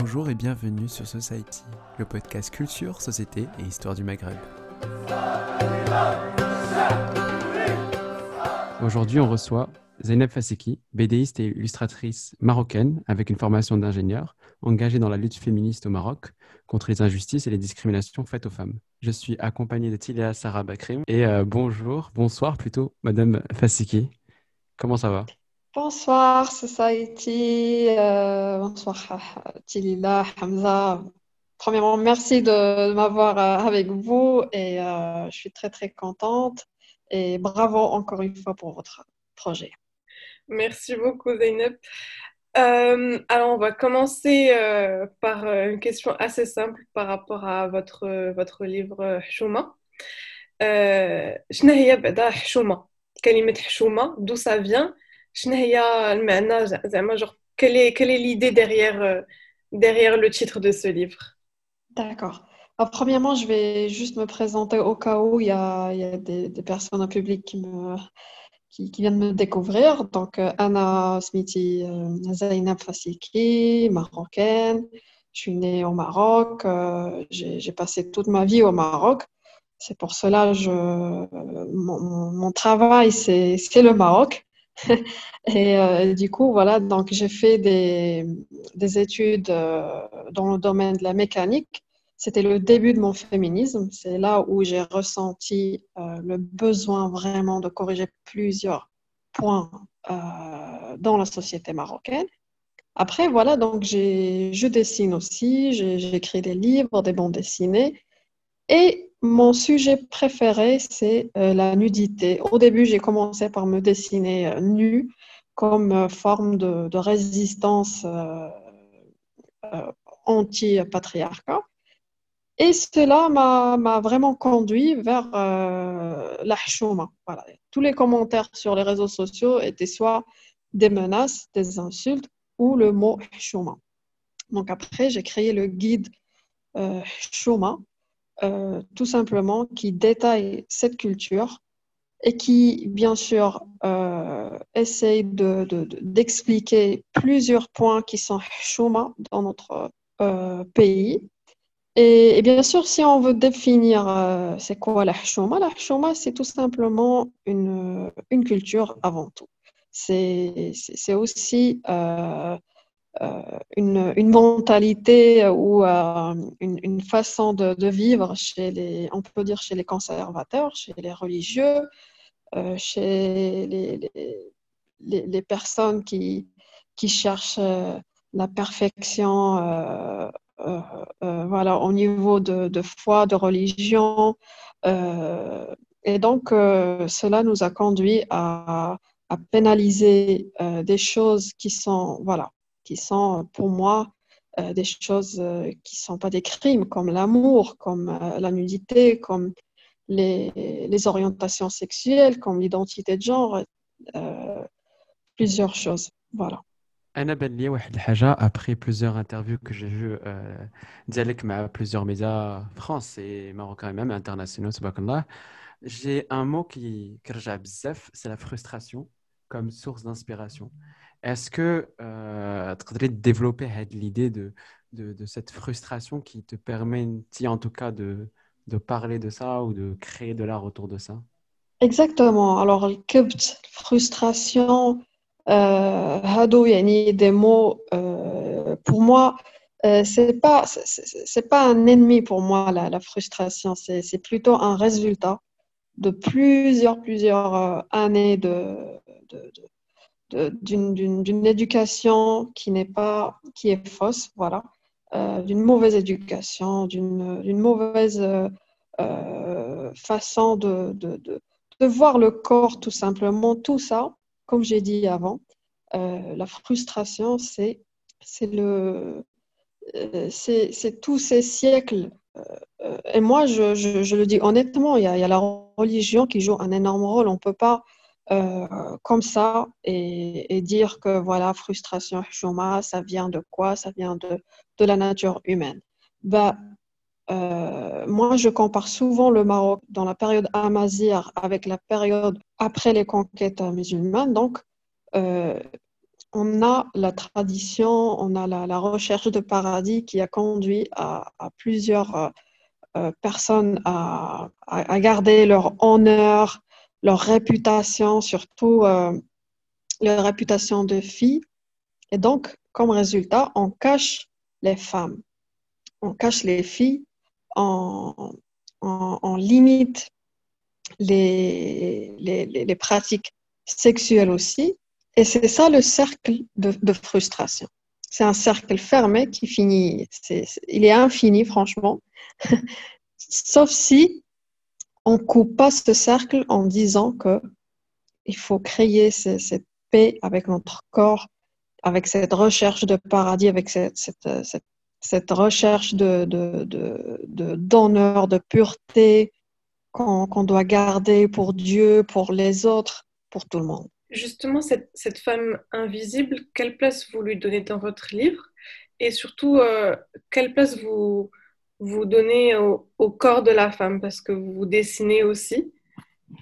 Bonjour et bienvenue sur Society, le podcast culture, société et histoire du Maghreb. Aujourd'hui, on reçoit Zainab Faseki, BDiste et illustratrice marocaine avec une formation d'ingénieur, engagée dans la lutte féministe au Maroc contre les injustices et les discriminations faites aux femmes. Je suis accompagnée de Tilia Sarah Bakrim et euh, bonjour, bonsoir plutôt, Madame Faseki. Comment ça va? Bonsoir Society, euh, bonsoir Tilila, Hamza. Premièrement, merci de, m'avoir euh, avec vous et euh, je suis très très contente et bravo encore une fois pour votre projet. Merci beaucoup Zeynep. Euh, alors on va commencer par une question assez simple par rapport à votre, votre livre Chouma. Euh, d'où ça vient je n'ai pas genre, quelle est quelle est l'idée derrière euh, derrière le titre de ce livre? D'accord. Premièrement, je vais juste me présenter au cas où il y a, il y a des, personnes au public qui, me, qui, viennent me découvrir. Donc, euh, Anna Smiti euh, Zainab Fasiki, marocaine. Je suis née au Maroc. J'ai passé toute ma vie au Maroc. C'est pour cela que mon, mon travail, c'est le Maroc. Et du coup, voilà, donc j'ai fait des, des études dans le domaine de la mécanique c'était le début de mon féminisme. C'est là où j'ai ressenti euh, le besoin vraiment de corriger plusieurs points euh, dans la société marocaine. Après, voilà, donc je dessine aussi, j'écris des livres, des bandes dessinées. Et mon sujet préféré, c'est euh, la nudité. Au début, j'ai commencé par me dessiner nue comme forme de, résistance anti-patriarcat. Et cela m'a vraiment conduit vers euh, la chouma. Tous les commentaires sur les réseaux sociaux étaient soit des menaces, des insultes ou le mot chouma. Donc après, j'ai créé le guide euh, chouma, euh, tout simplement, qui détaille cette culture et qui, bien sûr, euh, essaye d'expliquer de, plusieurs points qui sont chouma dans notre pays et, bien sûr, si on veut définir euh, c'est quoi la chouma, la chouma, c'est tout simplement une, une culture avant tout. C'est aussi euh, euh, une, une, mentalité ou une, une, façon de, de, vivre chez les, on peut dire chez les conservateurs, chez les religieux, chez les, les, personnes qui, qui cherchent la perfection euh, euh, voilà, au niveau de, foi, de religion. Euh, et donc, cela nous a conduit à, pénaliser des choses qui sont, voilà, qui sont pour moi des choses qui ne sont pas des crimes, comme l'amour, comme la nudité, comme les, les, orientations sexuelles, comme l'identité de genre, plusieurs choses. Voilà. انا بان لي واحد الحاجه ابري بلوزيور انترفيو كو جي فيو ديالك مع بلوزيور ميديا فرونسي ماروكان ميم انترناسيونال تبارك الله جي ان مو كي كرجع بزاف سي لا فرستراسيون كوم سورس Est-ce que euh, tu voudrais développer l'idée de, de, cette frustration qui te permet, en tout cas, de, de parler de ça ou de créer de l'art autour de ça? Exactement. Alors, le frustration, euh, hado, yani des mots, euh, pour moi, euh, c'est pas pas un ennemi pour moi la, la frustration c'est plutôt un résultat de plusieurs plusieurs euh, années de, de d'une éducation qui n'est pas qui est fausse voilà d'une mauvaise éducation d'une mauvaise façon de, de, de, voir le corps tout simplement tout ça comme j'ai dit avant, euh, la frustration, c'est le euh, c'est tous ces siècles. Euh, et moi, je, je, le dis honnêtement, il y, a, il y, a, la religion qui joue un énorme rôle. On peut pas, comme ça, et, dire que voilà, frustration, chouma, ça vient de quoi? Ça vient de, de la nature humaine. Bah, moi, je compare souvent le Maroc dans la période amazigh avec la période après les conquêtes musulmanes. Donc, euh, on a la tradition, on a la, recherche de paradis qui a conduit à, plusieurs euh, euh, personnes à, garder leur honneur, leur réputation, surtout euh, leur réputation de filles. Et donc, comme résultat, on cache les femmes, on cache les filles, on, limite les, les pratiques sexuelles aussi. Et c'est ça le cercle de, frustration. C'est un cercle fermé qui finit, il est infini franchement, sauf si on coupe pas ce cercle en disant que il faut créer cette paix avec notre corps, avec cette recherche de paradis, avec cette, recherche de, d'honneur, de, pureté qu'on doit garder pour Dieu, pour les autres, pour tout le monde. Justement, cette, cette, femme invisible, quelle place vous lui donnez dans votre livre? Et surtout, euh, quelle place vous, vous donnez au, corps de la femme Parce que vous dessinez aussi.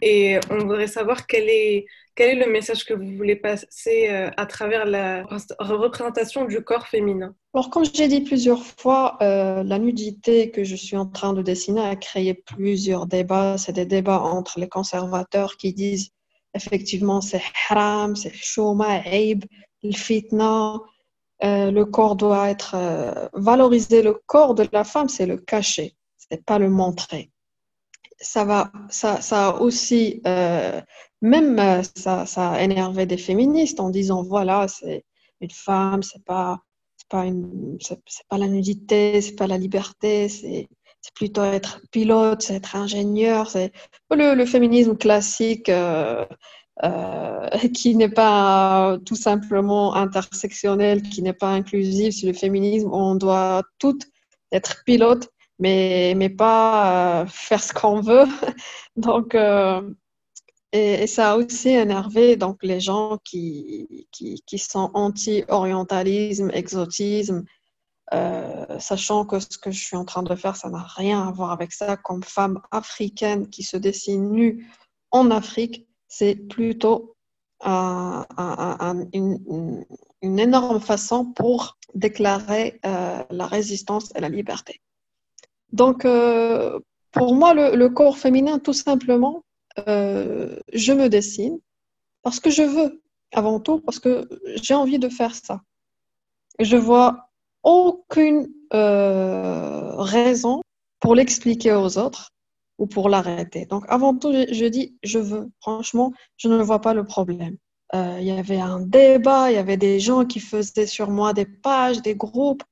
Et on voudrait savoir quel est, quel est le message que vous voulez passer euh, à travers la représentation du corps féminin. Alors, comme j'ai dit plusieurs fois, euh, la nudité que je suis en train de dessiner a créé plusieurs débats. C'est des débats entre les conservateurs qui disent effectivement, c'est haram, c'est shoma, aib, le fitna. Euh, le corps doit être euh, valorisé. Le corps de la femme, c'est le cacher, c'est pas le montrer. Ça va, ça, ça a aussi, euh, même ça, ça a énervé des féministes en disant voilà, c'est une femme, c'est pas, pas pas la nudité, c'est pas la liberté, c'est plutôt être pilote, c'est être ingénieur, c'est le, féminisme classique euh, qui n'est pas tout simplement intersectionnel, qui n'est pas inclusif. C'est le féminisme on doit toutes être pilote, mais, mais pas euh, faire ce qu'on veut. donc, et, ça a aussi énervé donc, les gens qui, qui, qui sont anti-orientalisme, exotisme, euh, sachant que ce que je suis en train de faire, ça n'a rien à voir avec ça. Comme femme africaine qui se dessine nue en Afrique, c'est plutôt une, énorme façon pour déclarer euh, la résistance et la liberté. Donc, euh, pour moi, le, corps féminin, tout simplement, je me dessine parce que je veux, avant tout, parce que j'ai envie de faire ça. Je vois aucune euh, raison pour l'expliquer aux autres ou pour l'arrêter. Donc, avant tout, je, dis, je veux. Franchement, je ne vois pas le problème. Euh, il y avait un débat, il y avait des gens qui faisaient sur moi des pages, des groupes,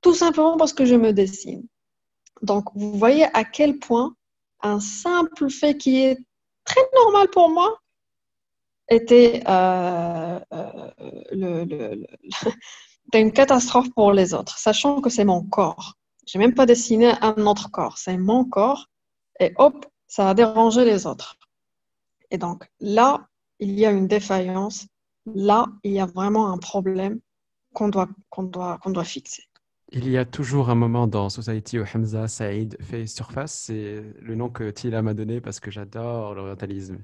tout simplement parce que je me dessine. Donc, vous voyez à quel point un simple fait qui est très normal pour moi était euh, c'est une catastrophe pour les autres, sachant que c'est mon corps. Je n'ai même pas dessiné un autre corps, c'est mon corps. Et hop, ça a dérangé les autres. Et donc là, il y a une défaillance. Là, il y a vraiment un problème qu'on doit, doit, doit fixer. Il y a toujours un moment dans Society où Hamza Saïd fait surface. C'est le nom que Tila m'a donné parce que j'adore l'orientalisme.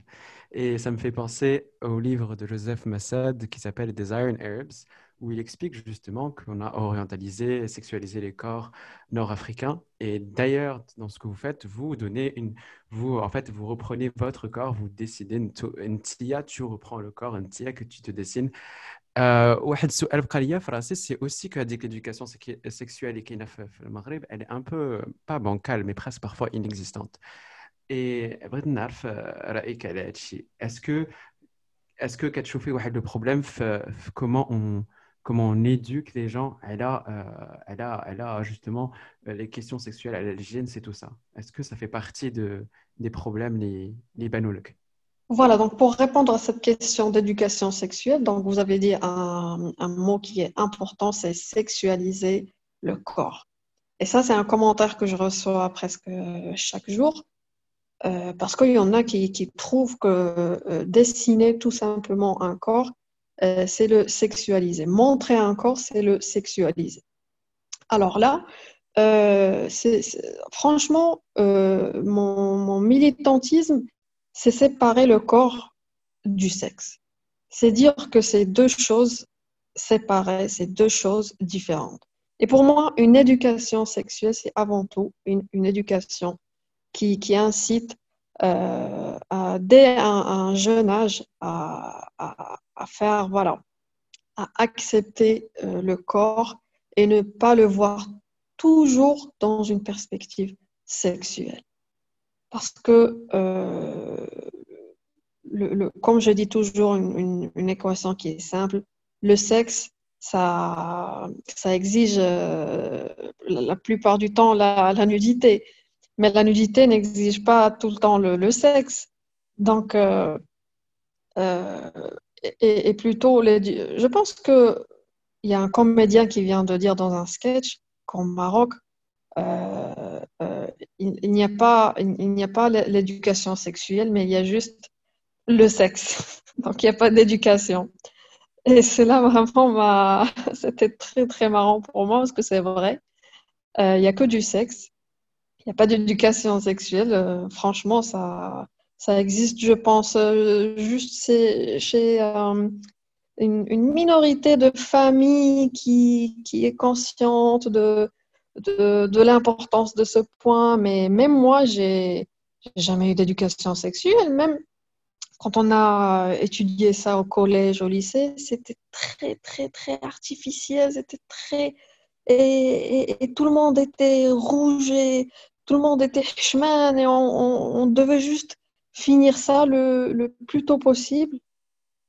Et ça me fait penser au livre de Joseph Massad qui s'appelle Des Iron Herbs, où il explique justement qu'on a orientalisé, sexualisé les corps nord-africains. Et d'ailleurs, dans ce que vous faites, vous donnez une, vous en fait, vous reprenez votre corps, vous décidez une tia, tu reprends le corps, une tia que tu te dessines. Euh, c'est aussi que l'éducation sexuelle et le Maghreb, elle est un peu pas bancale, mais presque parfois inexistante. Et est-ce que est-ce que كتشوفي le problème comment on comment on éduque les gens elle a, euh, a, elle a justement euh, les questions sexuelles, l'hygiène, c'est tout ça. Est-ce que ça fait partie de, des problèmes les, les Voilà, donc pour répondre à cette question d'éducation sexuelle, donc vous avez dit un, mot qui est important, c'est sexualiser le corps. Et ça, c'est un commentaire que je reçois presque chaque jour. Euh, parce qu'il y en a qui trouvent que dessiner tout simplement un corps, euh, c'est le sexualiser. Montrer un corps, c'est le sexualiser. Alors là, euh, franchement, euh, mon, militantisme, c'est séparer le corps du sexe. C'est dire que c'est deux choses séparer, c'est deux choses différentes. Et pour moi, une éducation sexuelle, c'est avant tout une, éducation qui, qui incite euh, à, dès un, jeune âge à, faire, voilà, à accepter euh, le corps et ne pas le voir toujours dans une perspective sexuelle. Parce que, euh, comme je dis toujours, une, équation qui est simple, le sexe, ça, exige euh, la, plupart du temps la, nudité. Mais la nudité n'exige pas tout le temps le, sexe. Donc, euh, euh, et, plutôt, je pense qu'il y a un comédien qui vient de dire dans un sketch qu'au Maroc, euh, il, n'y a pas, il n'y a pas l'éducation sexuelle, mais il y a juste le sexe. Donc, il n'y a pas d'éducation. Et cela, vraiment, c'était très, très marrant pour moi parce que c'est vrai. Il n'y a que du sexe. Il n'y a pas d'éducation sexuelle. franchement, ça, ça existe, je pense, juste chez, une, une, minorité de familles qui, qui est consciente de, de, de l'importance de ce point, mais même moi, j'ai jamais eu d'éducation sexuelle. Même quand on a étudié ça au collège, au lycée, c'était très, très, très artificiel. C'était très. Et, et, tout le monde était rouge et tout le monde était chemin et on, devait juste finir ça le, le plus tôt possible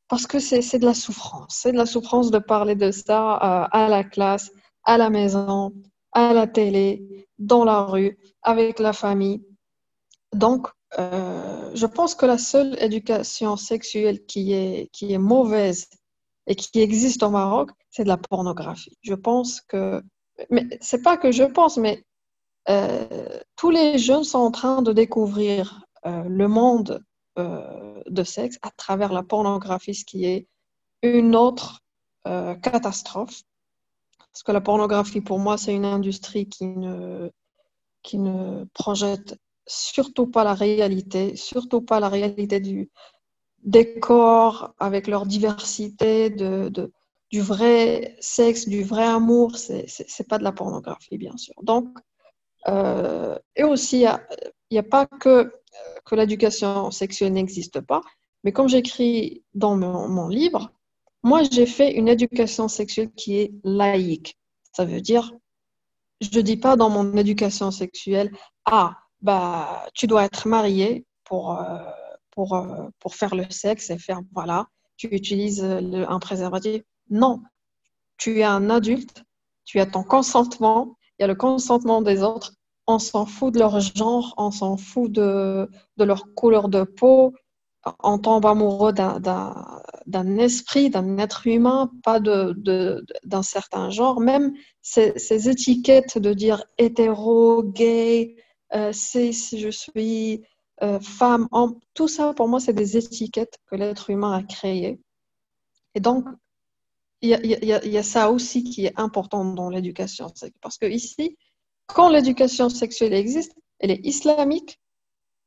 parce que c'est de la souffrance. C'est de la souffrance de parler de ça euh, à la classe, à la maison, à la télé, dans la rue, avec la famille. Donc, euh, je pense que la seule éducation sexuelle qui est, qui est mauvaise et qui existe au Maroc, c'est de la pornographie. Je pense que, mais c'est pas que je pense, mais tous les jeunes sont en train de découvrir euh, le monde de sexe à travers la pornographie, ce qui est une autre catastrophe. Parce que la pornographie, pour moi, c'est une industrie qui ne, qui ne projette surtout pas la réalité, surtout pas la réalité du, des corps avec leur diversité, de du vrai sexe, du vrai amour. C'est n'est pas de la pornographie, bien sûr. Donc, euh, et aussi, il n'y a, pas que, l'éducation sexuelle n'existe pas, mais comme j'écris dans mon, mon livre, moi, j'ai fait une éducation sexuelle qui est laïque. Ça veut dire, je ne dis pas dans mon éducation sexuelle, ah, bah, tu dois être marié pour, euh, pour, euh, pour faire le sexe et faire, voilà, tu utilises un préservatif. Non, tu es un adulte, tu as ton consentement, il y a le consentement des autres. On s'en fout de leur genre, on s'en fout de, leur couleur de peau, on tombe amoureux d'un esprit, d'un être humain, pas d'un certain genre. Même ces, ces, étiquettes de dire hétéro, gay, euh, si je suis euh, femme, tout ça pour moi c'est des étiquettes que l'être humain a créées. Et donc, il y, a ça aussi qui est important dans l'éducation. Parce que ici, quand l'éducation sexuelle existe, elle est islamique,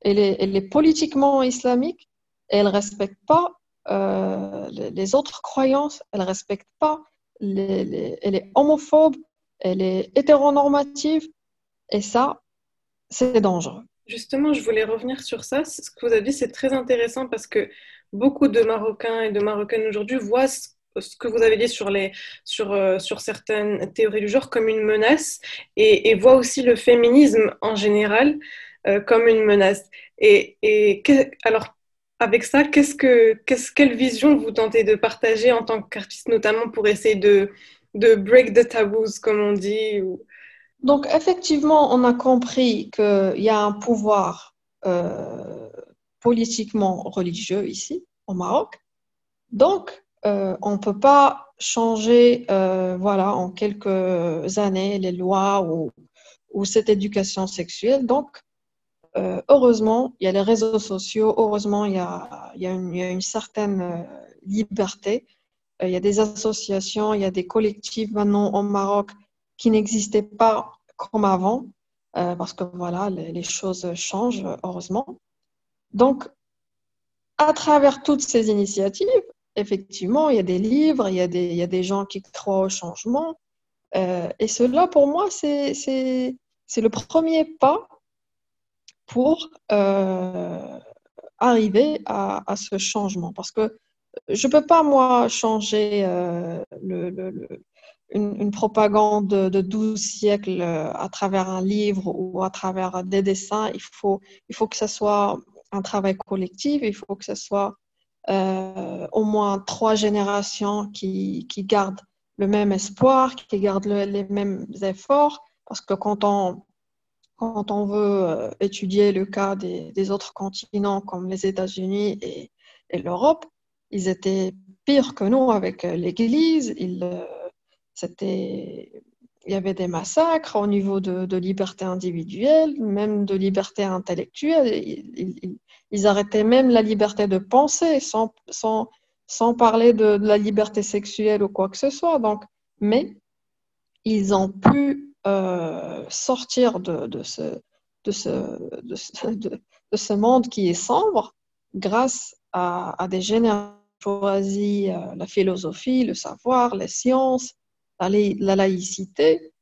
elle est, politiquement islamique, elle ne respecte pas euh, les, autres croyances, elle ne respecte pas, elle est homophobe, elle est hétéronormative, et ça, c'est dangereux. Justement, je voulais revenir sur ça. Ce que vous avez dit, c'est très intéressant parce que beaucoup de Marocains et de Marocaines aujourd'hui voient ce, que vous avez dit sur, les, sur, euh, sur certaines théories du genre comme une menace et, voient aussi le féminisme en général euh, comme une menace. Et, et alors, avec ça, qu'est-ce que, qu'est-ce, quelle vision vous tentez de partager en tant qu'artiste, notamment pour essayer de, de break the taboos, comme on dit. Donc, effectivement, on a compris qu'il y a un pouvoir euh, politiquement religieux ici, au Maroc. Donc, euh, on ne peut pas changer, euh, voilà, en quelques années, les lois ou, cette éducation sexuelle. Donc, euh, heureusement, il y a les réseaux sociaux, heureusement, il y a, une, certaine liberté. Il y a des associations, il y a des collectifs maintenant au Maroc qui n'existaient pas comme avant, parce que voilà, les, choses changent, heureusement. Donc, à travers toutes ces initiatives, effectivement, il y a des livres, il y a des, il y a des gens qui croient au changement. Euh, et cela, pour moi, c'est le premier pas pour euh, arriver à, ce changement. Parce que je ne peux pas, moi, changer euh, le, une, propagande de 12 siècles à travers un livre ou à travers des dessins. Il faut, il faut que ce soit un travail collectif, il faut que ce soit euh, au moins trois générations qui, qui, gardent le même espoir, qui gardent le, les mêmes efforts, parce que quand on, quand on veut euh, étudier le cas des, des autres continents comme les États-Unis et, et l'Europe, ils étaient pires que nous avec euh, l'Église. C'était il y avait des massacres au niveau de, de, liberté individuelle, même de liberté intellectuelle. Ils, arrêtaient même la liberté de penser sans, sans, sans parler de, la liberté sexuelle ou quoi que ce soit. Donc, mais ils ont pu euh, sortir de, de, ce, de, ce, de, ce monde qui est sombre grâce à, à des générations choisi euh, la philosophie, le savoir, les sciences, la, la laïcité.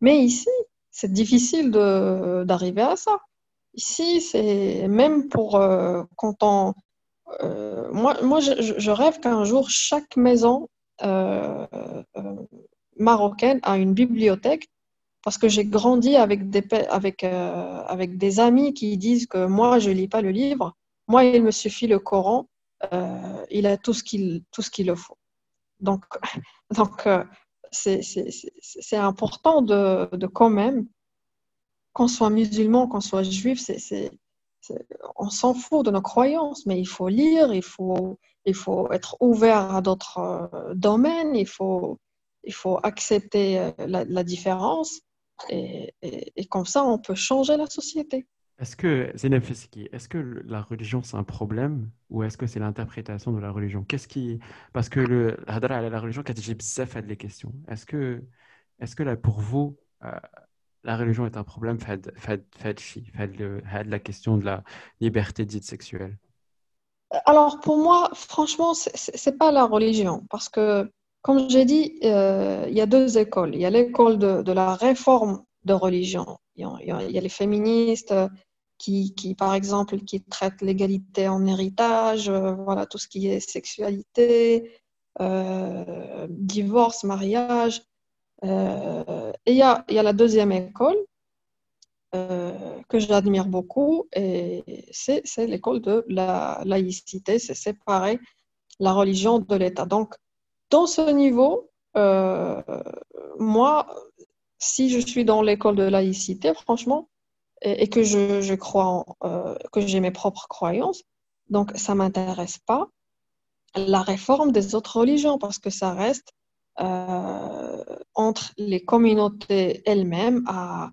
Mais ici, c'est difficile d'arriver à ça. Ici, c'est même pour euh, quand on. Euh, moi, moi je, rêve qu'un jour, chaque maison euh, marocaine a une bibliothèque parce que j'ai grandi avec des, avec, avec des amis qui disent que moi, je ne lis pas le livre. Moi, il me suffit le Coran. il a tout ce qu'il qu'il faut. Donc, donc c'est important de, quand même, qu'on soit musulman, qu'on soit juif, on s'en fout de nos croyances, mais il faut lire, il faut, être ouvert à d'autres euh, domaines, il faut, accepter euh, la, différence et, comme ça, on peut changer la société. Est-ce que, Zeynep Fesiki, est-ce que la religion c'est un problème ou est-ce que c'est l'interprétation de la religion? Qu'est-ce qui. Parce que le Hadra, la religion, quand j'ai fait les questions, est-ce que, est-ce que là, pour vous, euh, la religion est un problème fait, fait, la question de la liberté dite sexuelle? Alors, pour moi, franchement, c'est pas la religion parce que, comme j'ai dit, euh, il euh, y a deux écoles. Il y a l'école de, de la réforme de religion il y a les féministes qui, par exemple, qui traite l'égalité en héritage, euh, voilà, tout ce qui est sexualité, euh, divorce, mariage. Euh, et il y a, y a, la deuxième école que j'admire beaucoup, et c'est l'école de la laïcité, c'est séparer la religion de l'État. Donc, dans ce niveau, moi, si je suis dans l'école de laïcité, franchement, et, que je, crois euh, que j'ai mes propres croyances. Donc, ça ne m'intéresse pas la réforme des autres religions parce que ça reste euh, entre les communautés elles-mêmes à,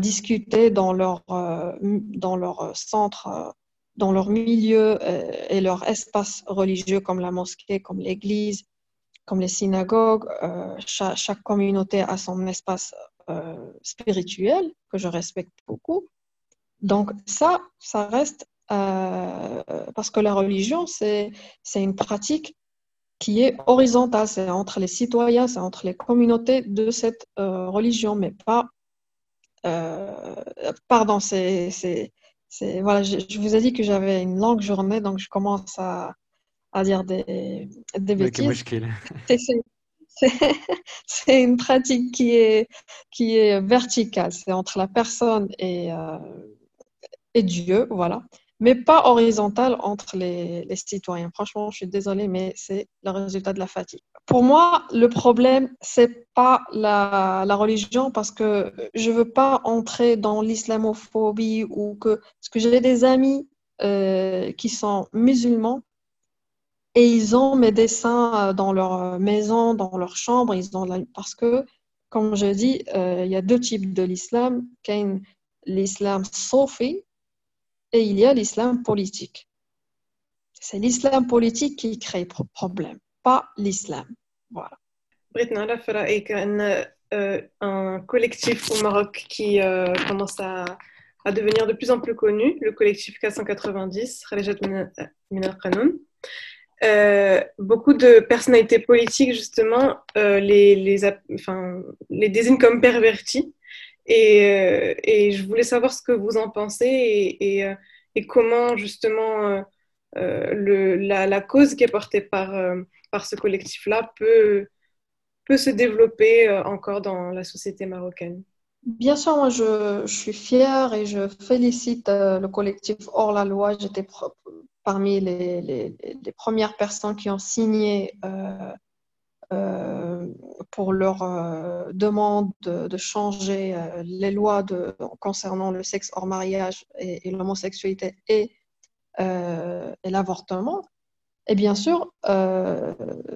discuter dans leur, euh, dans leur centre, dans leur milieu et leur espace religieux comme la mosquée, comme l'église, comme les synagogues. Chaque, communauté a son espace euh, spirituel que je respecte beaucoup. Donc ça, ça reste euh, parce que la religion, c'est une pratique qui est horizontale, c'est entre les citoyens, c'est entre les communautés de cette euh, religion, mais pas... Euh, pardon, c'est... Voilà, je, je, vous ai dit que j'avais une longue journée, donc je commence à, à dire des, des bêtises. c'est une pratique qui est, qui est verticale, c'est entre la personne et, euh, et Dieu, voilà, mais pas horizontale entre les, les, citoyens. Franchement, je suis désolée, mais c'est le résultat de la fatigue. Pour moi, le problème, c'est pas la, la, religion parce que je veux pas entrer dans l'islamophobie ou que, parce que j'ai des amis euh, qui sont musulmans et ils ont mes dessins euh, dans leur euh, maison, dans leur chambre, parce que, comme je dis, euh, il y a deux types de l'islam. L'islam sofi et il y a l'islam politique. C'est l'islam politique qui crée problème, pas l'islam. Voilà. un collectif au Maroc qui euh, commence à, devenir de plus en plus connu, le collectif K190, Khalejat Min al-Qanoun. Euh, beaucoup de personnalités politiques, justement, euh, les, désignent comme pervertis. Et, euh, et, je voulais savoir ce que vous en pensez et, comment, justement, la, cause qui est portée par, ce collectif-là peut, peut se développer encore dans la société marocaine. Bien sûr, moi je, je, suis fière et je félicite le collectif Hors la loi. J'étais parmi les, premières personnes qui ont signé euh, euh, pour leur euh, demande de, changer les lois concernant le sexe hors mariage et, l'homosexualité et, l'avortement. Et bien sûr,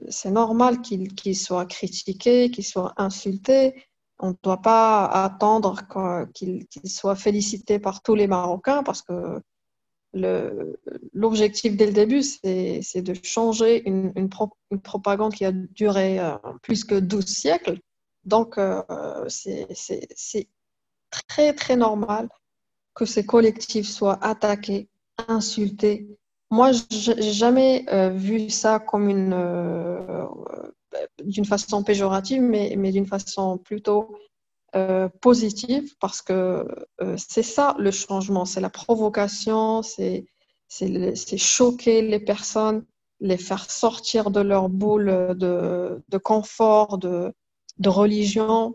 c'est normal qu'ils qu soient critiqués, qu'ils soient insultés. On ne doit pas attendre qu'ils soient félicités par tous les Marocains parce que l'objectif dès le début, c'est de changer une, propagande qui a duré euh, plus que 12 siècles. Donc, euh, c'est très, très normal que ces collectifs soient attaqués, insultés. Moi, j'ai jamais euh, vu ça comme une d'une façon péjorative, mais d'une façon plutôt euh, positive parce que euh, c'est ça le changement, c'est la provocation, c'est choquer les personnes, les faire sortir de leur boule de, de confort, de, de religion.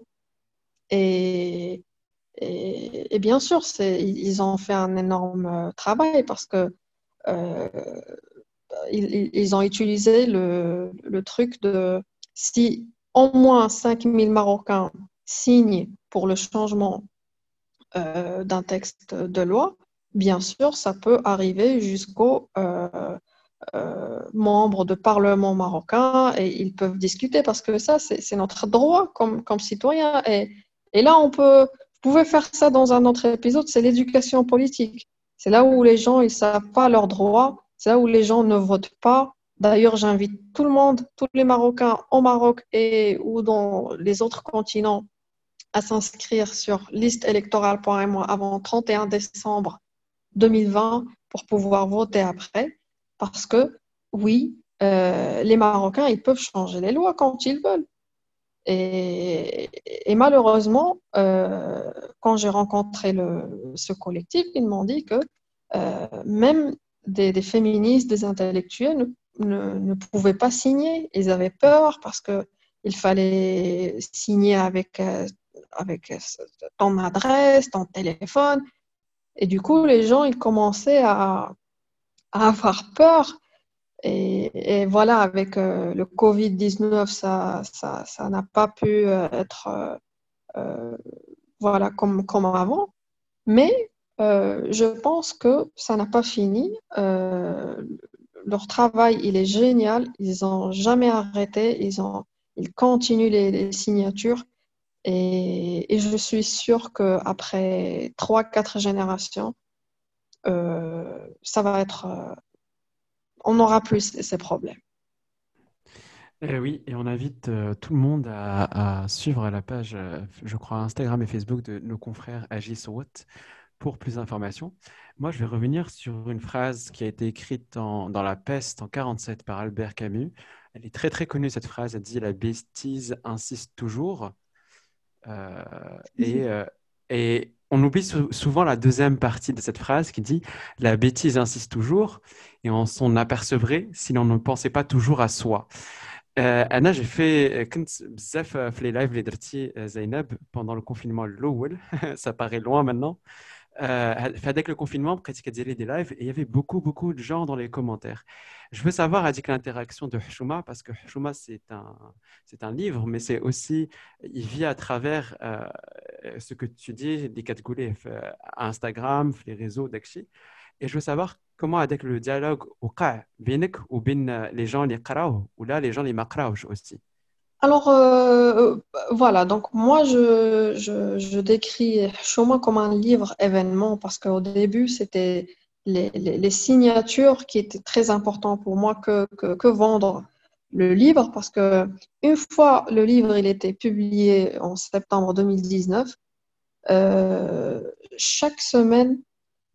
Et, et, bien sûr, ils ont fait un énorme travail parce que euh, ils, ont utilisé le, le truc de si au moins 5000 Marocains signe pour le changement euh, d'un texte de loi, bien sûr, ça peut arriver jusqu'aux euh, euh, membres de parlement marocain et ils peuvent discuter parce que ça, c'est notre droit comme, comme citoyen. Et, et, là, on peut, vous pouvez faire ça dans un autre épisode, c'est l'éducation politique. C'est là où les gens, ils savent pas leurs droits, c'est là où les gens ne votent pas. D'ailleurs, j'invite tout le monde, tous les Marocains au Maroc et ou dans les autres continents à s'inscrire sur listeélectorale.moi avant 31 décembre 2020 pour pouvoir voter après. Parce que, oui, euh, les Marocains, ils peuvent changer les lois quand ils veulent. Et, malheureusement, euh, quand j'ai rencontré le, ce collectif, ils m'ont dit que euh, même des, féministes, des intellectuels ne, ne, ne, pouvaient pas signer. Ils avaient peur parce qu'il fallait signer avec avec euh, ton adresse, ton téléphone. Et du coup, les gens, ils commençaient à, avoir peur. Et, voilà, avec euh, le Covid-19, ça, ça, n'a pas pu euh, être voilà, comme, comme avant. Mais je pense que ça n'a pas fini. leur travail, il est génial. Ils n'ont jamais arrêté. Ils, ont, ils continuent les signatures. Et, je suis sûre qu'après trois, quatre générations, euh, ça va être. Euh, on n'aura plus ces problèmes. Eh oui, et on invite euh, tout le monde à, suivre la page, je crois, Instagram et Facebook de nos confrères Agis Watt pour plus d'informations. Moi, je vais revenir sur une phrase qui a été écrite dans La Peste en 47 par Albert Camus. Elle est très très connue, cette phrase. Elle dit La bêtise insiste toujours. Euh, euh, et, on oublie souvent la deuxième partie de cette phrase qui dit La bêtise insiste toujours et on s'en apercevrait si l'on ne pensait pas toujours à soi. Euh, Anna, j'ai fait les lives les Zainab pendant le confinement l'Owel, ça paraît loin maintenant. Euh, avec le confinement, pratique des lives et il y avait beaucoup, beaucoup de gens dans les commentaires. Je veux savoir avec l'interaction de Hshuma, parce que Hshuma, c'est un, c'est un livre, mais c'est aussi, il vit à travers euh, ce que tu dis, des catégories euh, à Instagram, les réseaux d'Akshi. Et je veux savoir comment avec le dialogue au cas, ou bien les gens les ou là les gens les aussi. Alors, euh, voilà, donc moi, je, je, je décris Hshuma comme un livre événement parce qu'au début, c'était les, signatures qui étaient très importantes pour moi que, que, vendre le livre parce que une fois le livre il était publié en septembre 2019, euh, chaque semaine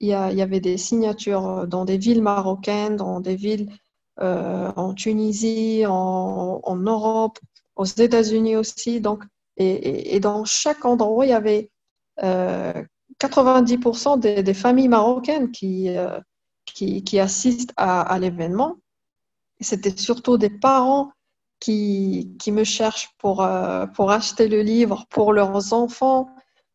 il y, a, il y, avait des signatures dans des villes marocaines, dans des villes en Tunisie, en, en, Europe, aux États-Unis aussi. Donc, et, dans chaque endroit, il y avait 90% des, des, familles marocaines qui, qui, qui, assistent à, l'événement. C'était surtout des parents qui, qui me cherchent pour, pour acheter le livre pour leurs enfants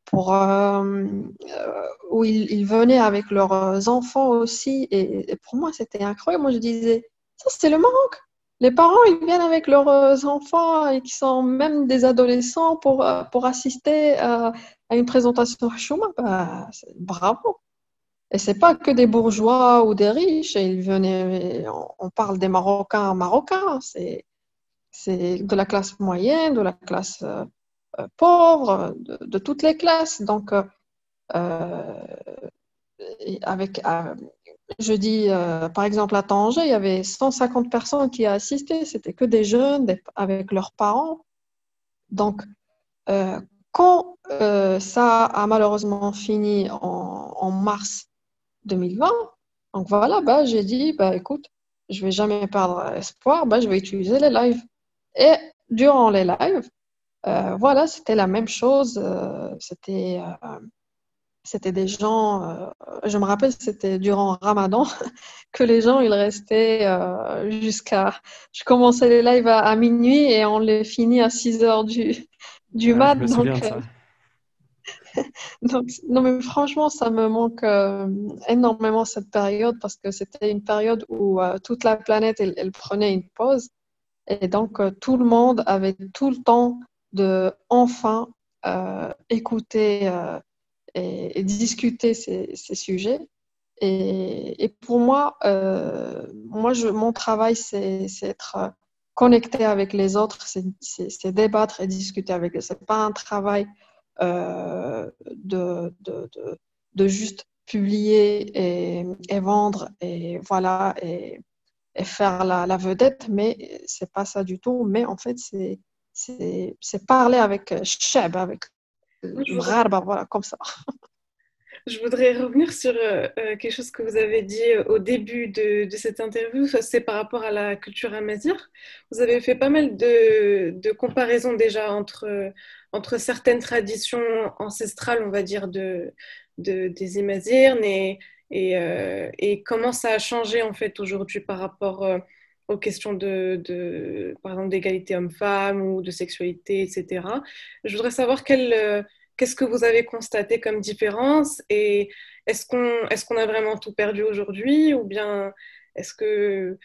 pour, euh, euh, où ils, ils, venaient avec leurs enfants aussi. Et, et pour moi, c'était incroyable. Moi, je disais, ça, c'est le Maroc. Les parents, ils viennent avec leurs enfants et qui sont même des adolescents pour, euh, pour assister à, à une présentation Chouma. Bah, bravo. Et c'est pas que des bourgeois ou des riches. Ils venaient, on parle des Marocains marocains. C'est, c'est de la classe moyenne, de la classe euh, pauvres, de, de, toutes les classes. Donc, euh, avec, euh, je dis, par exemple, à Tanger, il y avait 150 personnes qui a assisté. C'était que des jeunes avec leurs parents. Donc, quand ça a malheureusement fini en, en mars 2020, donc voilà, bah, j'ai dit, bah, écoute, je vais jamais perdre espoir, bah, je vais utiliser les lives. Et durant les lives, euh, voilà, c'était la même chose. Euh, c'était, euh, c'était des gens, je me rappelle, c'était durant Ramadan que les gens, ils restaient jusqu'à. Je commençais les lives à, minuit et on les finit à 6 heures du, du mat. Donc, donc, non, mais franchement, ça me manque énormément cette période parce que c'était une période où toute la planète, elle, elle, prenait une pause. Et donc, tout le monde avait tout le temps de enfin euh, écouter euh, et, discuter ces, sujets. Et, pour moi, euh, moi je, mon travail, c'est être connecté avec les autres, c'est débattre et discuter avec eux. Ce n'est pas un travail euh, de, de, de, juste publier et, vendre et voilà et, faire la, la, vedette, mais c'est pas ça du tout. Mais en fait, c'est parler avec Cheb, euh, avec Mgharba, voilà, comme ça. Je voudrais revenir sur euh, euh, quelque chose que vous avez dit au début de, de cette interview, c'est par rapport à la culture amazir. Vous avez fait pas mal de, de comparaisons déjà entre, entre certaines traditions ancestrales, on va dire, de, de des Amazirs et, et, euh, et, comment ça a changé en fait aujourd'hui par rapport aux questions de, par exemple, d'égalité homme-femme ou de sexualité, etc. Je voudrais savoir quel, euh, qu'est-ce que vous avez constaté comme différence et est-ce qu'on, est-ce qu'on a vraiment tout perdu aujourd'hui ou bien est-ce que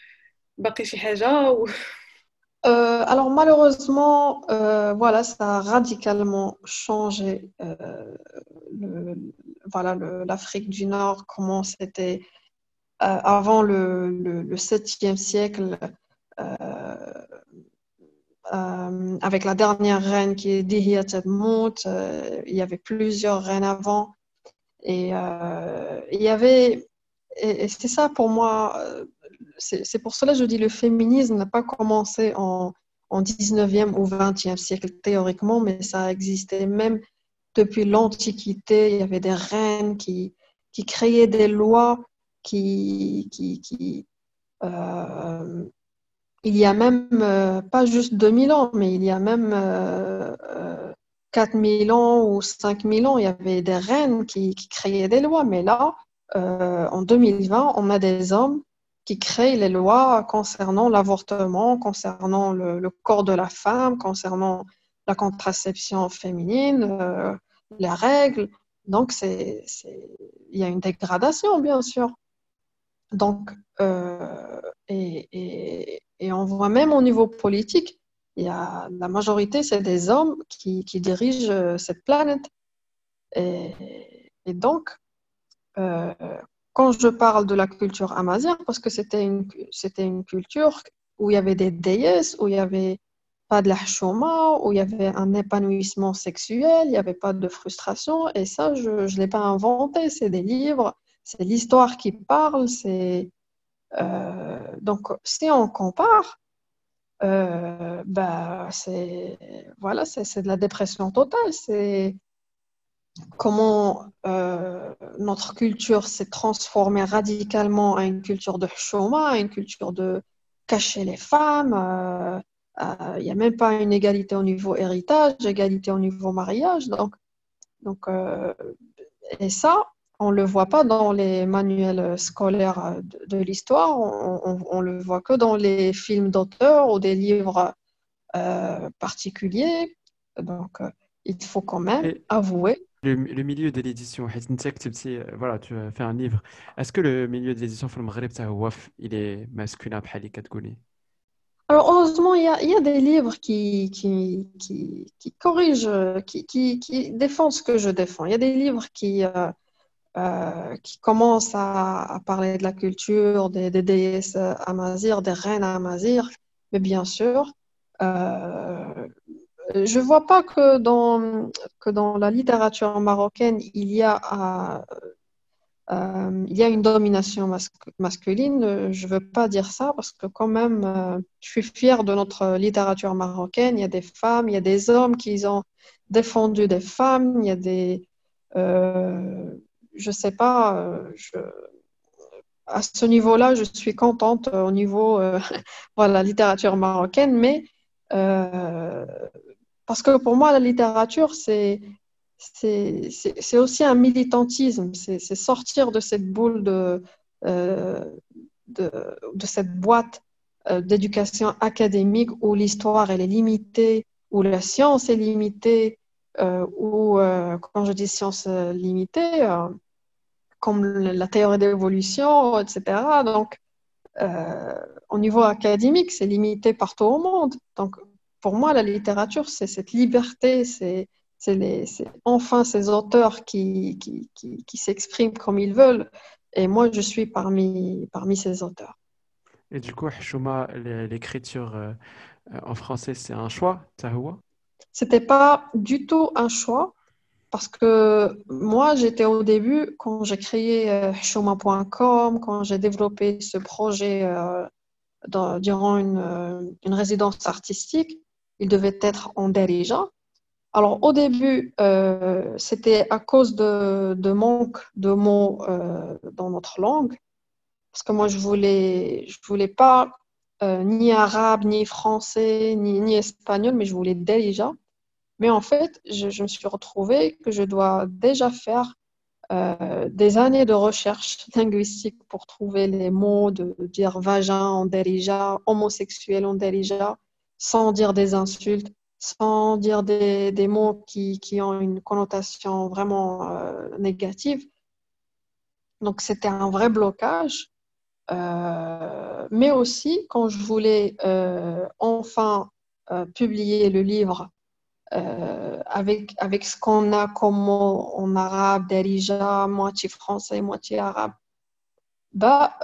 ou... Euh, alors malheureusement, euh, voilà, ça a radicalement changé. Voilà, l'Afrique du Nord, comment c'était avant le, le, le 7e siècle, euh, euh, avec la dernière reine qui est Dihya Tadmout, il y avait plusieurs reines avant. Et il y avait, et c'est ça pour moi, c'est pour cela que je dis le féminisme n'a pas commencé en, en 19e ou 20e siècle théoriquement, mais ça existait même depuis l'Antiquité. Il y avait des reines qui, qui créaient des lois qui, euh, il y a même euh, pas juste 2000 ans, mais il y a même euh, 4000 ans ou 5000 ans, il y avait des reines qui, créaient des lois. Mais là, euh, en 2020, on a des hommes qui créent les lois concernant l'avortement, concernant le, corps de la femme, concernant la contraception féminine, euh, les règles. Donc, il y a une dégradation, bien sûr. Donc, euh, et, on voit même au niveau politique, il y a, la majorité, c'est des hommes qui, dirigent euh, cette planète. Et, donc, euh, quand je parle de la culture amazigh, parce que c'était une, culture où il y avait des déesses, où il n'y avait pas de la chouma, où il y avait un épanouissement sexuel, il n'y avait pas de frustration. Et ça, je ne l'ai pas inventé, c'est des livres c'est l'histoire qui parle. C'est euh, donc si on compare, euh, bah, c'est voilà, c'est de la dépression totale. C'est comment euh, notre culture s'est transformée radicalement à une culture de chômage, à une culture de, cacher les femmes. Il n'y a même pas une égalité au niveau héritage, égalité au niveau mariage. Donc, donc et ça, on ne le voit pas dans les manuels scolaires de, l'histoire, on, ne le voit que dans les films d'auteurs ou des livres particuliers. Donc, il faut quand même avouer le, le, milieu de l'édition, voilà, tu as fait un livre. Est-ce que le milieu de l'édition il est masculin Alors, heureusement, il y, a, il y a des livres qui, qui, qui, qui corrigent, qui, qui, qui, défendent ce que je défends. Il y a des livres qui, euh, euh, qui commencent à, parler de la culture, des, des déesses amazir, des reines amazir. Mais bien sûr, euh, je ne vois pas que dans, que dans la littérature marocaine, il y a, euh, il y a une domination masculine. Je ne veux pas dire ça parce que quand même, euh, je suis fière de notre littérature marocaine. Il y a des femmes, il y a des hommes qui ont défendu des femmes. Il y a des... Euh, je ne sais pas, à ce niveau-là, je suis contente au niveau de voilà, la littérature marocaine, mais parce que pour moi, la littérature, c'est aussi un militantisme, c'est sortir de cette boule de, euh, cette boîte euh, d'éducation académique où l'histoire est limitée, où la science est limitée, euh, où quand je dis science limitée, comme la théorie d'évolution, etc. Donc, au niveau académique, c'est limité partout au monde. Donc, pour moi, la littérature, c'est cette liberté, c'est enfin ces auteurs qui, qui, qui, s'expriment comme ils veulent. Et moi, je suis parmi, parmi ces auteurs. Et du coup, Chouma, l'écriture euh, en français, c'est un choix, Tahoua? C'était pas du tout un choix. Parce que moi, j'étais au début, quand j'ai créé euh, chouma.com, quand j'ai développé ce projet euh, durant une, une, résidence artistique, il devait être en Darija. Alors au début, euh, c'était à cause de, manque de mots euh, dans notre langue, parce que moi je voulais, je voulais pas euh, ni arabe, ni français, ni, espagnol, mais je voulais Darija. Mais en fait, je, me suis retrouvée que je dois déjà faire des années de recherche linguistique pour trouver les mots, de, dire vagin en Darija, homosexuel en Darija sans dire des insultes, sans dire des, des mots qui, qui, ont une connotation vraiment euh, négative. Donc c'était un vrai blocage. Euh, mais aussi, quand je voulais euh, enfin publier le livre avec, avec ce qu'on a comme mot en arabe, derija, moitié français, moitié arabe, bah,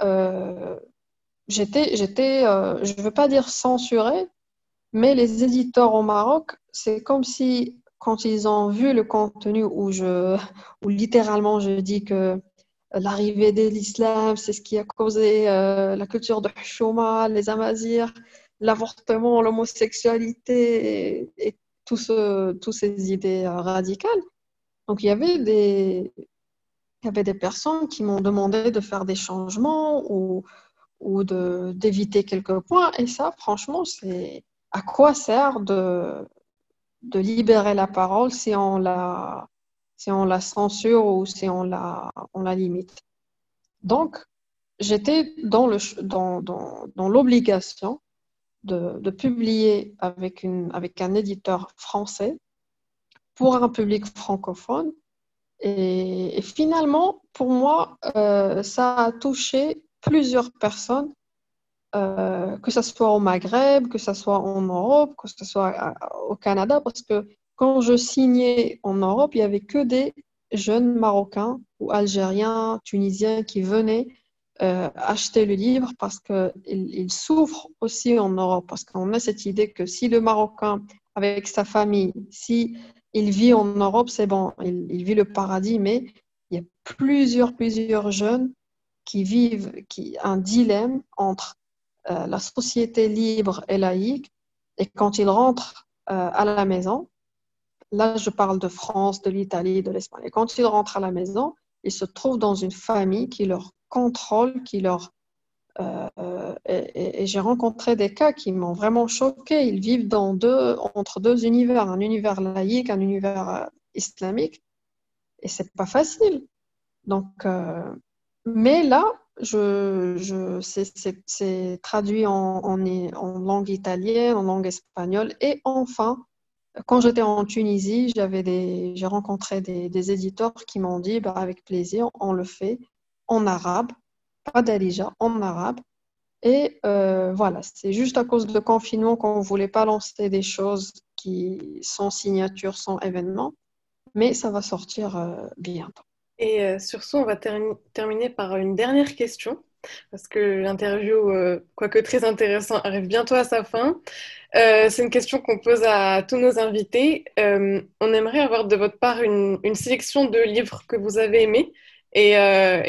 j'étais, j'étais je ne veux pas dire censurée, mais les éditeurs au Maroc, c'est comme si quand ils ont vu le contenu où, je, où littéralement je dis que l'arrivée de l'islam, c'est ce qui a causé euh, la culture de Chouma, les Amazirs, l'avortement, l'homosexualité et, et toutes ces idées euh, radicales. Donc il y avait des, il y avait des personnes qui m'ont demandé de faire des changements ou, ou d'éviter quelques points. Et ça, franchement, c'est à quoi sert de, de libérer la parole si on la, si on la censure ou si on la, on la limite. Donc, j'étais dans, le, dans, dans, dans l'obligation de, de, publier avec, une, avec un éditeur français pour un public francophone. Et, finalement, pour moi, euh, ça a touché plusieurs personnes euh, que ce soit au Maghreb, que ce soit en Europe, que ce soit au Canada, parce que quand je signais en Europe, il n'y avait que des jeunes Marocains ou Algériens, Tunisiens qui venaient euh, acheter le livre parce qu'ils ils souffrent aussi en Europe, parce qu'on a cette idée que si le Marocain, avec sa famille, si il vit en Europe, c'est bon, il, il, vit le paradis, mais il y a plusieurs, plusieurs jeunes qui vivent qui, un dilemme entre euh, la société libre et laïque. Et quand ils rentrent euh, à la maison, là je parle de France, de l'Italie, de l'Espagne, et quand ils rentrent à la maison, ils se trouvent dans une famille qui leur contrôle, qui leur, et, j'ai rencontré des cas qui m'ont vraiment choqué. Ils vivent entre deux univers, un univers laïque, un univers islamique, et c'est pas facile. Donc, mais là, je, c'est traduit en, langue italienne, en langue espagnole. Et enfin, quand j'étais en Tunisie, j'ai rencontré des, éditeurs qui m'ont dit bah, avec plaisir, on le fait en arabe, pas d'Alija, en arabe. Et euh, voilà, c'est juste à cause de confinement qu'on ne voulait pas lancer des choses qui sont signatures, sans événement. Mais ça va sortir euh, bientôt. Et euh, sur ce, on va terminer par une dernière question, parce que l'interview, euh, quoique très intéressant, arrive bientôt à sa fin. Euh, c'est une question qu'on pose à tous nos invités. on aimerait avoir de votre part une, sélection de livres que vous avez aimés. Et,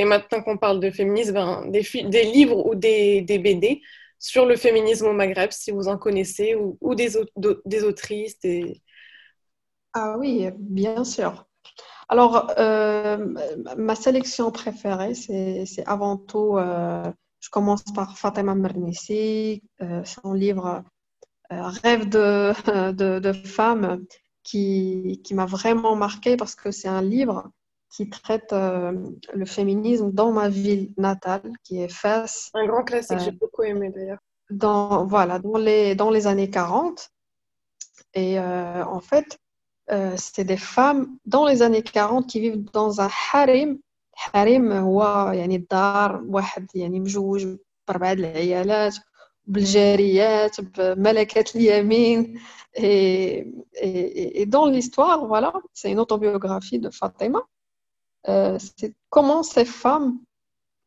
maintenant qu'on parle de féminisme, ben, des, livres ou des, BD sur le féminisme au Maghreb, si vous en connaissez, ou, des, des autrices. Ah oui, bien sûr. Alors, euh, ma sélection préférée, c'est avant tout, euh, je commence par Fatima Mernissi, euh, son livre Rêve de, de, femme qui, qui m'a vraiment marqué parce que c'est un livre qui traite le féminisme dans ma ville natale, qui est Fès. Un grand classique, j'ai beaucoup aimé d'ailleurs. Dans, voilà, dans les, dans les années 40. Et en fait, euh, c'est des femmes dans les années 40 qui vivent dans un harem حريم هو يعني الدار واحد يعني مجوج بأربعة العيالات بالجاريات بملكات اليمين et, et, et dans l'histoire voilà c'est une autobiographie de Fatima euh, c'est comment ces femmes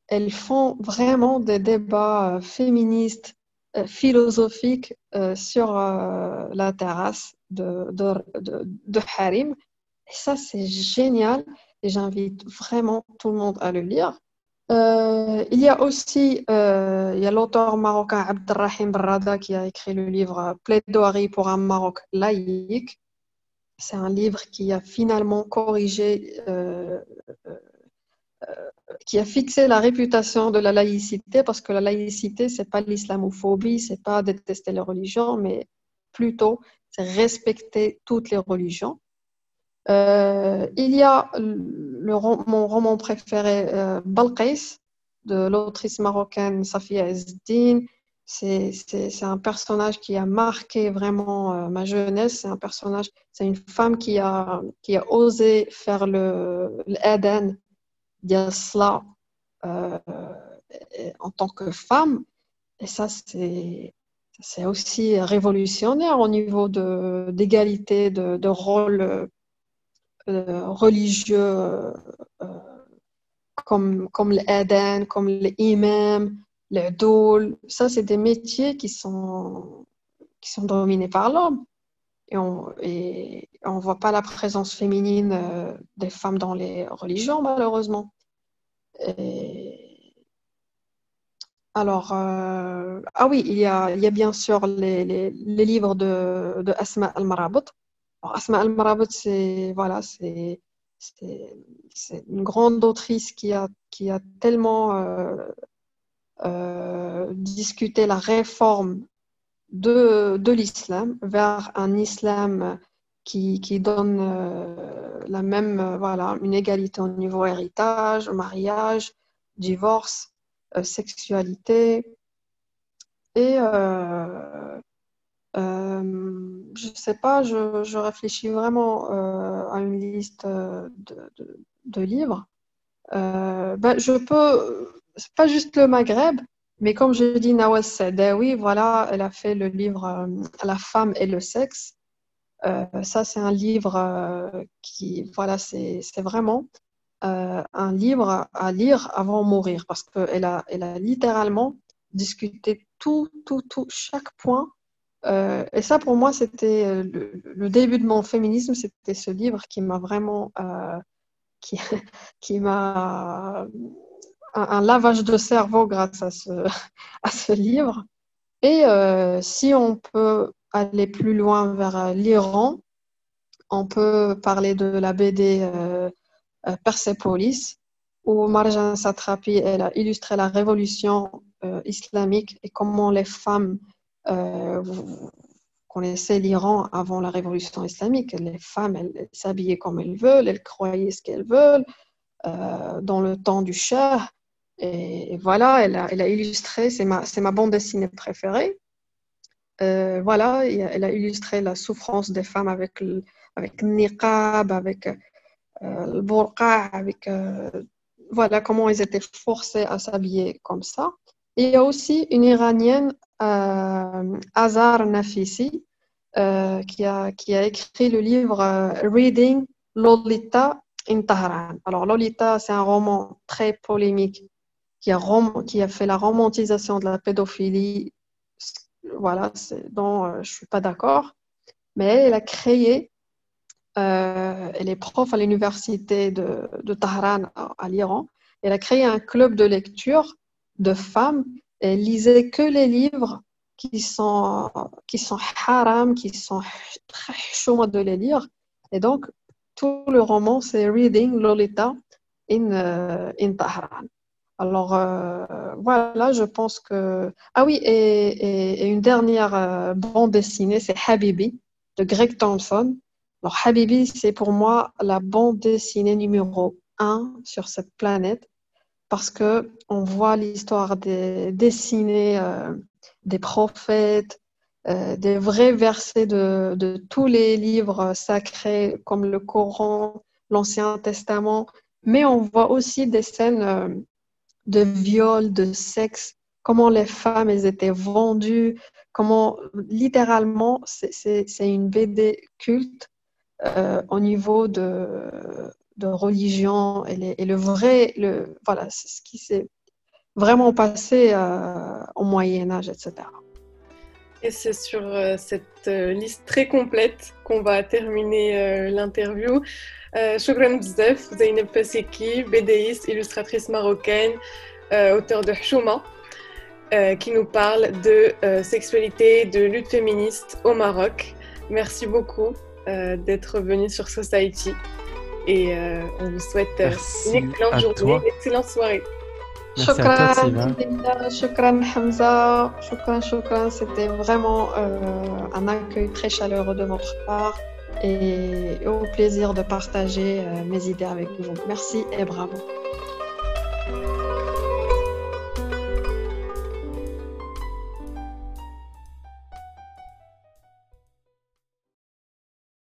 elles font vraiment des débats féministes euh, philosophiques euh, sur euh, la terrasse de, de, de, Harim. Et ça, c'est génial et j'invite vraiment tout le monde à le lire. Euh, il y a aussi euh, il y a l'auteur marocain Abdelrahim Barrada qui a écrit le livre Plaidoirie pour un Maroc laïque. C'est un livre qui a finalement corrigé, euh, qui a fixé la réputation de la laïcité parce que la laïcité, c'est pas l'islamophobie, c'est pas détester les religions, mais plutôt c'est respecter toutes les religions. Euh, il y a mon roman préféré, euh, Balqis, de l'autrice marocaine Safia Ezdin. C'est un personnage qui a marqué vraiment euh, ma jeunesse. C'est un personnage, c'est une femme qui a, qui a osé faire le l'Aden d'Isla euh, en tant que femme. Et ça, c'est c'est aussi révolutionnaire au niveau d'égalité de, de, rôle euh, religieux euh, comme, comme l'Aden, comme l'imam, le doul. Ça, c'est des métiers qui sont, qui sont dominés par l'homme. Et on ne voit pas la présence féminine euh, des femmes dans les religions, malheureusement. Alors, euh, ah oui, il y a, il y a bien sûr les, les, livres de, Asma al-Marabut. Asma al-Marabut, c'est voilà, c'est une grande autrice qui a, qui a tellement euh, euh, discuté la réforme de, de l'islam vers un islam qui, qui donne la même, voilà, une égalité au niveau héritage, mariage, divorce. Euh, sexualité. Et euh, euh, je ne sais pas, je, réfléchis vraiment à une liste de, de, livres. Ben, je peux, c'est pas juste le Maghreb, mais comme je dis, Nawaz Sadawi, voilà, elle a fait le livre La femme et le sexe. ça, c'est un livre qui, voilà, c'est vraiment euh, un livre à lire avant de mourir parce qu'elle a, elle a littéralement discuté tout, tout, tout, chaque point. Euh, et ça, pour moi, c'était euh, le, début de mon féminisme, c'était ce livre qui m'a vraiment, qui, qui m'a un, lavage de cerveau grâce à ce, livre. Et si on peut aller plus loin vers l'Iran, on peut parler de la BD euh, Persepolis, où Marjan Satrapi elle a illustré la révolution islamique et comment les femmes, vous connaissez l'Iran avant la révolution islamique, les femmes, elles s'habillaient comme elles veulent, elles croyaient ce qu'elles veulent dans le temps du Shah. Et, voilà, elle a, illustré, c'est ma, bande dessinée préférée. Euh, voilà, elle a illustré la souffrance des femmes avec le, avec niqab, avec euh, le burqa, avec euh, voilà comment elles étaient forcées à s'habiller comme ça. Et il y a aussi une Iranienne, Azar Nafisi, qui, a, qui a écrit le livre Reading Lolita in Tahran. Alors Lolita, c'est un roman très polémique qui a, qui a fait la romantisation de la pédophilie, voilà, dont euh, je ne suis pas d'accord. Mais elle a créé, euh, elle est prof à l'université de, de Tahran à, l'Iran, elle a créé un club de lecture de femmes et lisait que les livres qui sont, qui sont haram, qui sont très chauds de les lire. Et donc, tout le roman, c'est Reading Lolita in, uh, in Tahran. Alors euh, voilà, je pense que... Ah oui, et, une dernière euh, bande dessinée, c'est Habibi de Greg Thompson. Alors Habibi, c'est pour moi la bande dessinée numéro un sur cette planète parce que on voit l'histoire des dessinés euh, des prophètes, des vrais versets de, tous les livres sacrés comme le Coran, l'Ancien Testament, mais on voit aussi des scènes de viol, de sexe, comment les femmes elles étaient vendues, comment littéralement c'est une BD culte euh, au niveau de, de religion et, le vrai, le, voilà, c'est ce qui s'est vraiment passé euh, au Moyen Âge, etc. Et c'est sur euh, cette euh, liste très complète qu'on va terminer l'interview. Shukran Bzdef, Zeynep Faseki, BDiste, illustratrice marocaine, auteur de Chouma, qui nous parle de sexualité, de lutte féministe au Maroc. Merci beaucoup d'être venu sur Society. Et euh, on vous souhaite euh, une excellente journée, une excellente soirée. Shukran, Shukran Hamza, Shukran, Shukran, c'était vraiment euh, un accueil très chaleureux de votre part et au plaisir de partager mes idées avec vous. Merci et bravo.